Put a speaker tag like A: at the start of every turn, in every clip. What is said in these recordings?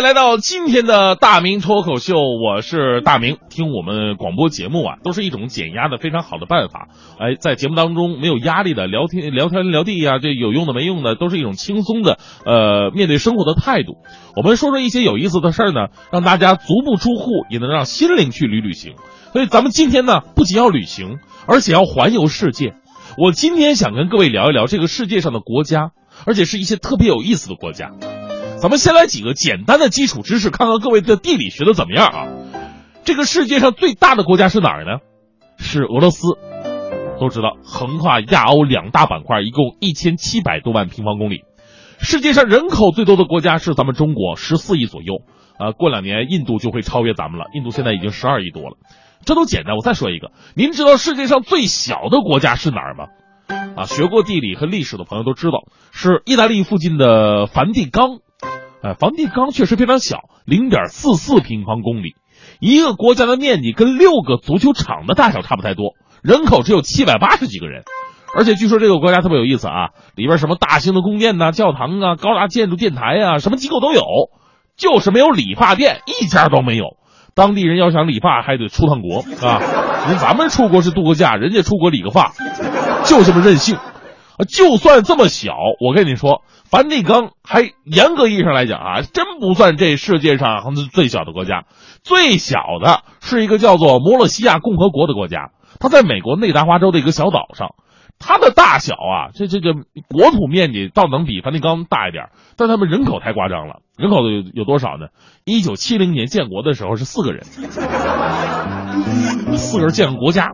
A: 来到今天的大明脱口秀，我是大明。听我们广播节目啊，都是一种减压的非常好的办法。哎，在节目当中没有压力的聊天、聊天、聊地呀、这有用的没用的，都是一种轻松的呃面对生活的态度。我们说说一些有意思的事儿呢，让大家足不出户也能让心灵去旅旅行。所以咱们今天呢，不仅要旅行，而且要环游世界。我今天想跟各位聊一聊这个世界上的国家，而且是一些特别有意思的国家。咱们先来几个简单的基础知识，看看各位的地理学的怎么样啊？这个世界上最大的国家是哪儿呢？是俄罗斯。都知道，横跨亚欧两大板块，一共一千七百多万平方公里。世界上人口最多的国家是咱们中国，十四亿左右。啊，过两年印度就会超越咱们了，印度现在已经十二亿多了。这都简单，我再说一个，您知道世界上最小的国家是哪儿吗？啊，学过地理和历史的朋友都知道，是意大利附近的梵蒂冈。哎，梵蒂冈确实非常小，零点四四平方公里，一个国家的面积跟六个足球场的大小差不太多，人口只有七百八十几个人。而且据说这个国家特别有意思啊，里边什么大型的宫殿呐、教堂啊、高大建筑、电台啊，什么机构都有，就是没有理发店，一家都没有。当地人要想理发，还得出趟国啊！人咱们出国是度个假，人家出国理个发，就这么任性。啊，就算这么小，我跟你说，梵蒂冈还严格意义上来讲啊，真不算这世界上最小的国家。最小的是一个叫做摩洛西亚共和国的国家，它在美国内达华州的一个小岛上。它的大小啊，这这个国土面积倒能比梵蒂冈大一点，但他们人口太夸张了。人口有有多少呢？一九七零年建国的时候是四个人，四个人建个国家。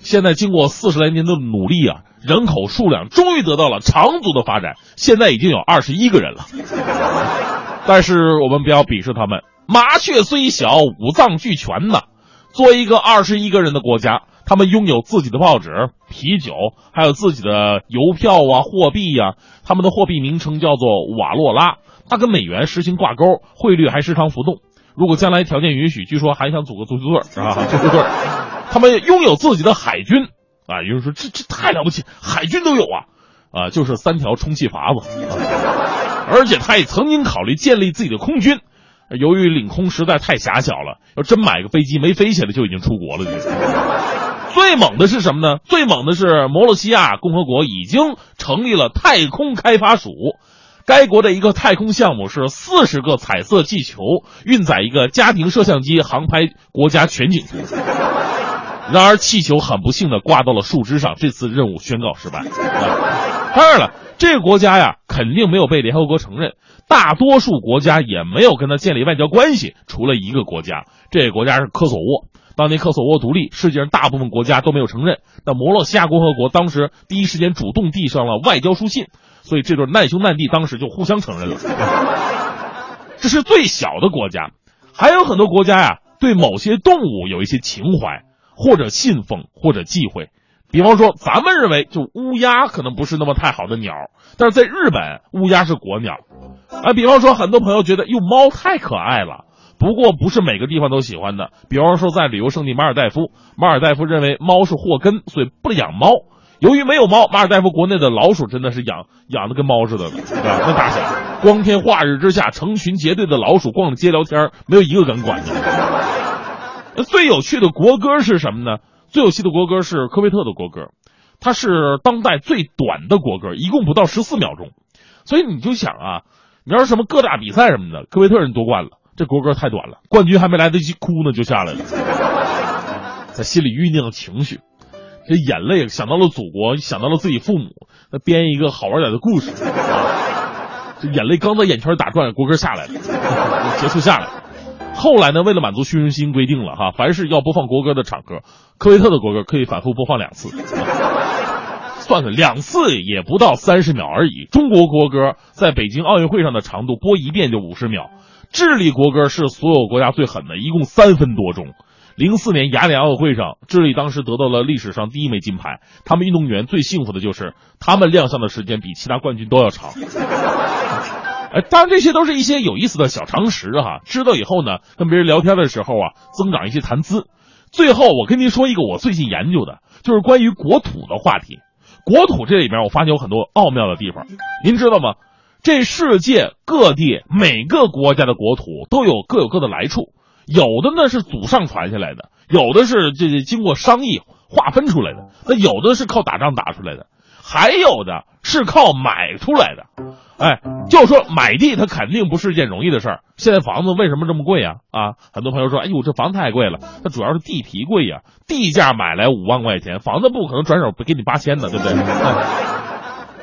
A: 现在经过四十来年的努力啊，人口数量终于得到了长足的发展，现在已经有二十一个人了。但是我们不要鄙视他们，麻雀虽小，五脏俱全呐。作为一个二十一个人的国家，他们拥有自己的报纸、啤酒，还有自己的邮票啊、货币呀、他们的货币名称叫做瓦洛拉，它跟美元实行挂钩，汇率还时常浮动。如果将来条件允许，据说还想组个足球队啊，足球队。他们拥有自己的海军啊，有人说这这太了不起，海军都有啊，啊，就是三条充气筏子，啊、而且他也曾经考虑建立自己的空军，由于领空实在太狭小了，要真买个飞机没飞起来就已经出国了。最猛的是什么呢？最猛的是摩洛西亚共和国已经成立了太空开发署。该国的一个太空项目是四十个彩色气球运载一个家庭摄像机航拍国家全景图。然而，气球很不幸的挂到了树枝上，这次任务宣告失败。啊、当然了，这个国家呀，肯定没有被联合国承认，大多数国家也没有跟他建立外交关系，除了一个国家，这个国家是科索沃。当年科索沃独立，世界上大部分国家都没有承认，那摩洛西亚共和国当时第一时间主动递上了外交书信，所以这对难兄难弟当时就互相承认了。这是最小的国家，还有很多国家呀，对某些动物有一些情怀。或者信奉，或者忌讳，比方说，咱们认为就乌鸦可能不是那么太好的鸟，但是在日本，乌鸦是国鸟。啊，比方说，很多朋友觉得哟，猫太可爱了，不过不是每个地方都喜欢的。比方说，在旅游胜地马尔代夫，马尔代夫认为猫是祸根，所以不养猫。由于没有猫，马尔代夫国内的老鼠真的是养养的跟猫似的，那大小，光天化日之下，成群结队的老鼠逛街聊天，没有一个敢管的。那最有趣的国歌是什么呢？最有趣的国歌是科威特的国歌，它是当代最短的国歌，一共不到十四秒钟。所以你就想啊，你要是什么各大比赛什么的，科威特人夺冠了，这国歌太短了，冠军还没来得及哭呢就下来了，在心里酝酿情绪，这眼泪想到了祖国，想到了自己父母，那编一个好玩点的故事，这眼泪刚在眼圈打转，国歌下来了，结束下来了。后来呢，为了满足虚荣心，规定了哈，凡是要播放国歌的场合，科威特的国歌可以反复播放两次。算算，两次也不到三十秒而已。中国国歌在北京奥运会上的长度播一遍就五十秒，智利国歌是所有国家最狠的，一共三分多钟。零四年雅典奥运会上，智利当时得到了历史上第一枚金牌。他们运动员最幸福的就是他们亮相的时间比其他冠军都要长。哎，当然这些都是一些有意思的小常识哈，知道以后呢，跟别人聊天的时候啊，增长一些谈资。最后，我跟您说一个我最近研究的，就是关于国土的话题。国土这里边，我发现有很多奥妙的地方，您知道吗？这世界各地每个国家的国土都有各有各的来处。有的呢是祖上传下来的，有的是这经过商议划分出来的，那有的是靠打仗打出来的，还有的是靠买出来的。哎，就说买地，它肯定不是件容易的事儿。现在房子为什么这么贵呀？啊，很多朋友说，哎呦，这房太贵了。它主要是地皮贵呀，地价买来五万块钱，房子不可能转手不给你八千的，对不对？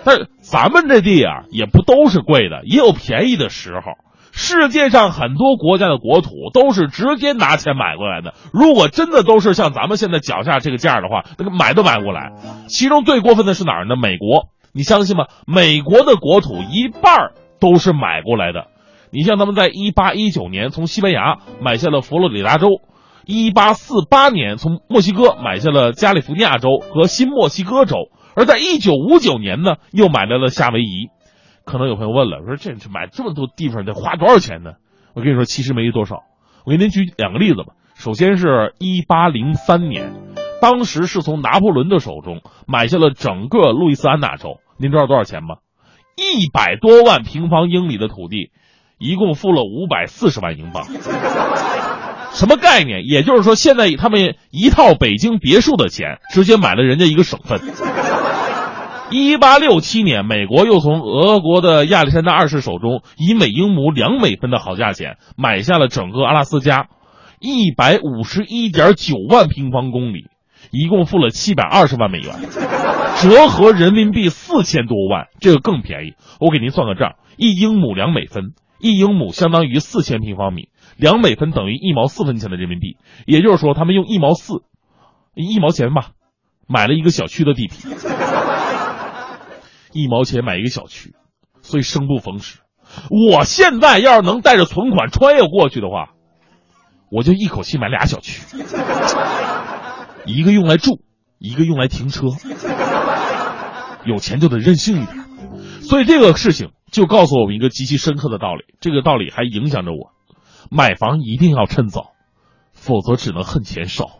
A: 但是咱们这地啊，也不都是贵的，也有便宜的时候。世界上很多国家的国土都是直接拿钱买过来的。如果真的都是像咱们现在脚下这个价的话，那个买都买不过来。其中最过分的是哪儿呢？美国，你相信吗？美国的国土一半都是买过来的。你像他们在一八一九年从西班牙买下了佛罗里达州，一八四八年从墨西哥买下了加利福尼亚州和新墨西哥州，而在一九五九年呢，又买来了夏威夷。可能有朋友问了，说这买这么多地方得花多少钱呢？我跟你说，其实没多少。我给您举两个例子吧。首先是一八零三年，当时是从拿破仑的手中买下了整个路易斯安那州。您知道多少钱吗？一百多万平方英里的土地，一共付了五百四十万英镑。什么概念？也就是说，现在他们一套北京别墅的钱，直接买了人家一个省份。一八六七年，美国又从俄国的亚历山大二世手中以每英亩两美分的好价钱买下了整个阿拉斯加，一百五十一点九万平方公里，一共付了七百二十万美元，折合人民币四千多万。这个更便宜，我给您算个账：一英亩两美分，一英亩相当于四千平方米，两美分等于一毛四分钱的人民币。也就是说，他们用一毛四，一毛钱吧，买了一个小区的地皮。一毛钱买一个小区，所以生不逢时。我现在要是能带着存款穿越过去的话，我就一口气买俩小区，一个用来住，一个用来停车。有钱就得任性一点，所以这个事情就告诉我们一个极其深刻的道理。这个道理还影响着我，买房一定要趁早，否则只能恨钱少。